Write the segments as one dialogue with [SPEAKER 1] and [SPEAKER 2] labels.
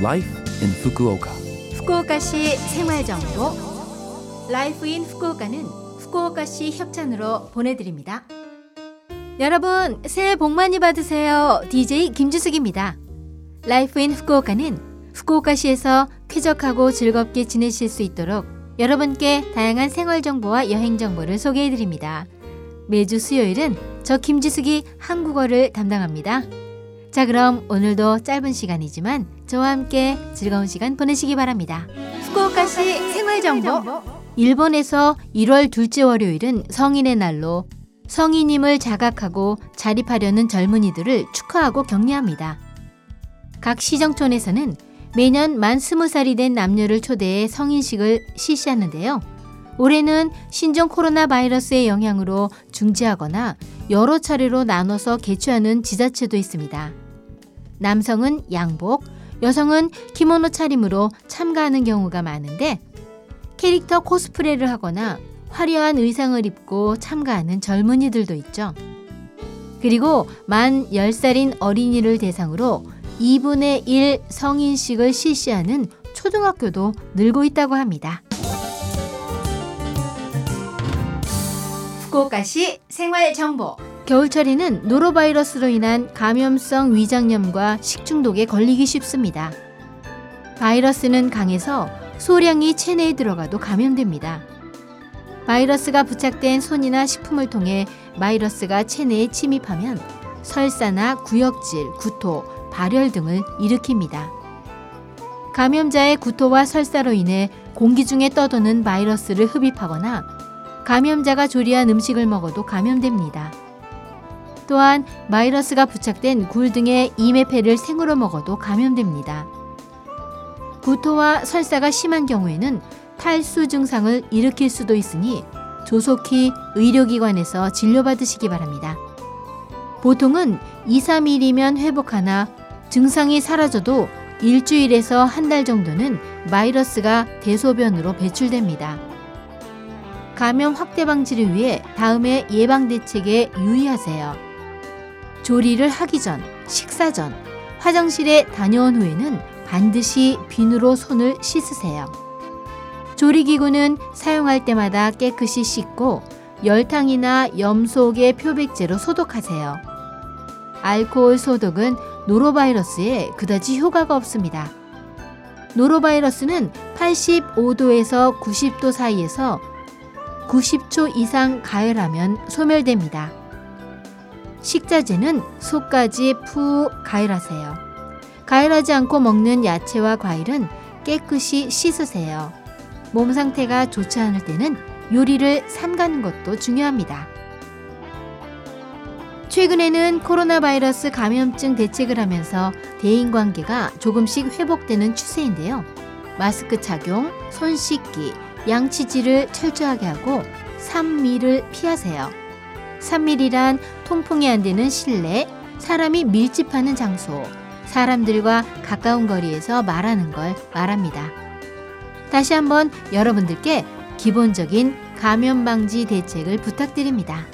[SPEAKER 1] Life in Fukuoka.
[SPEAKER 2] 후쿠오카시 생활정보 Life in Fukuoka는 후쿠오카시 협찬으로 보내드립니다. 여러분 새해 복 많이 받으세요. DJ 김주숙입니다. Life in Fukuoka는 후쿠오카시에서 쾌적하고 즐겁게 지내실 수 있도록 여러분께 다양한 생활 정보와 여행 정보를 소개해 드립니다. 매주 수요일은 저 김지숙이 한국어를 담당합니다. 자, 그럼 오늘도 짧은 시간이지만 저와 함께 즐거운 시간 보내시기 바랍니다. 후쿠오카시 생활 정보. 일본에서 1월 둘째 월요일은 성인의 날로 성인임을 자각하고 자립하려는 젊은이들을 축하하고 격려합니다. 각 시정촌에서는 매년 만 20살이 된 남녀를 초대해 성인식을 실시하는데요. 올해는 신종 코로나 바이러스의 영향으로 중지하거나 여러 차례로 나눠서 개최하는 지자체도 있습니다. 남성은 양복, 여성은 키모노 차림으로 참가하는 경우가 많은데 캐릭터 코스프레를 하거나 화려한 의상을 입고 참가하는 젊은이들도 있죠. 그리고 만 10살인 어린이를 대상으로 2분의 1 성인식을 실시하는 초등학교도 늘고 있다고 합니다. 후쿠오카시 생활 정보. 겨울철에는 노로바이러스로 인한 감염성 위장염과 식중독에 걸리기 쉽습니다. 바이러스는 강해서 소량이 체내에 들어가도 감염됩니다. 바이러스가 부착된 손이나 식품을 통해 바이러스가 체내에 침입하면 설사나 구역질, 구토, 발열 등을 일으킵니다. 감염자의 구토와 설사로 인해 공기 중에 떠도는 바이러스를 흡입하거나 감염자가 조리한 음식을 먹어도 감염됩니다. 또한 바이러스가 부착된 굴 등의 이메페를 생으로 먹어도 감염됩니다. 구토와 설사가 심한 경우에는 탈수 증상을 일으킬 수도 있으니 조속히 의료기관에서 진료받으시기 바랍니다. 보통은 2, 3일이면 회복하나 증상이 사라져도 일주일에서 한 달 정도는 바이러스가 대소변으로 배출됩니다. 감염 확대 방지를 위해 다음의 예방 대책에 유의하세요. 조리를 하기 전, 식사 전, 화장실에 다녀온 후에는 반드시 비누로 손을 씻으세요. 조리기구는 사용할 때마다 깨끗이 씻고 열탕이나 염소의 표백제로 소독하세요. 알코올 소독은 노로바이러스에 그다지 효과가 없습니다. 노로바이러스는 85도에서 90도 사이에서 90초 이상 가열하면 소멸됩니다. 식자재는 속까지 푹 가열하세요. 가열하지 않고 먹는 야채와 과일은 깨끗이 씻으세요. 몸 상태가 좋지 않을 때는 요리를 삼가는 것도 중요합니다. 최근에는 코로나 바이러스 감염증 대책을 하면서 대인 관계가 조금씩 회복되는 추세인데요. 마스크 착용, 손 씻기, 양치질을 철저하게 하고 3미를 피하세요. 3밀이란 통풍이 안 되는 실내, 사람이 밀집하는 장소, 사람들과 가까운 거리에서 말하는 걸 말합니다. 다시 한번 여러분들께 기본적인 감염 방지 대책을 부탁드립니다.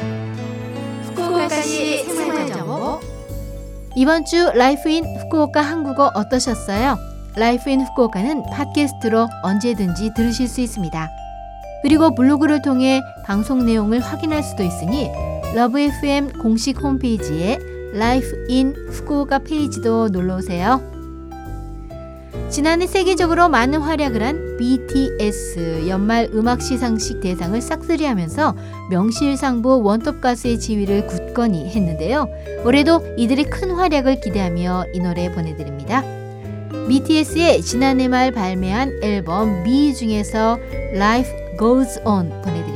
[SPEAKER 2] 후쿠오카시 생활정보 이번 주 Life in Fukuoka 한국어 어떠셨어요? Life in Fukuoka는 팟캐스트로 언제든지 들으실 수 있습니다. 그리고 블로그를 통해 방송 내용을 확인할 수도 있으니 LOVE FM 공식 홈페이지에 Life in Fukuoka 페이지도 놀러 오세요. 지난해 세계적으로 많은 활약을 한 BTS 연말 음악 시상식 대상을 싹쓸이하면서 명실상부 원톱 가수의 지위를 굳건히 했는데요. 올해도 이들의 큰 활약을 기대하며 이 노래 보내드립니다. BTS의 지난해 말 발매한 앨범 미 중에서 Life Goes On 보내드립니다.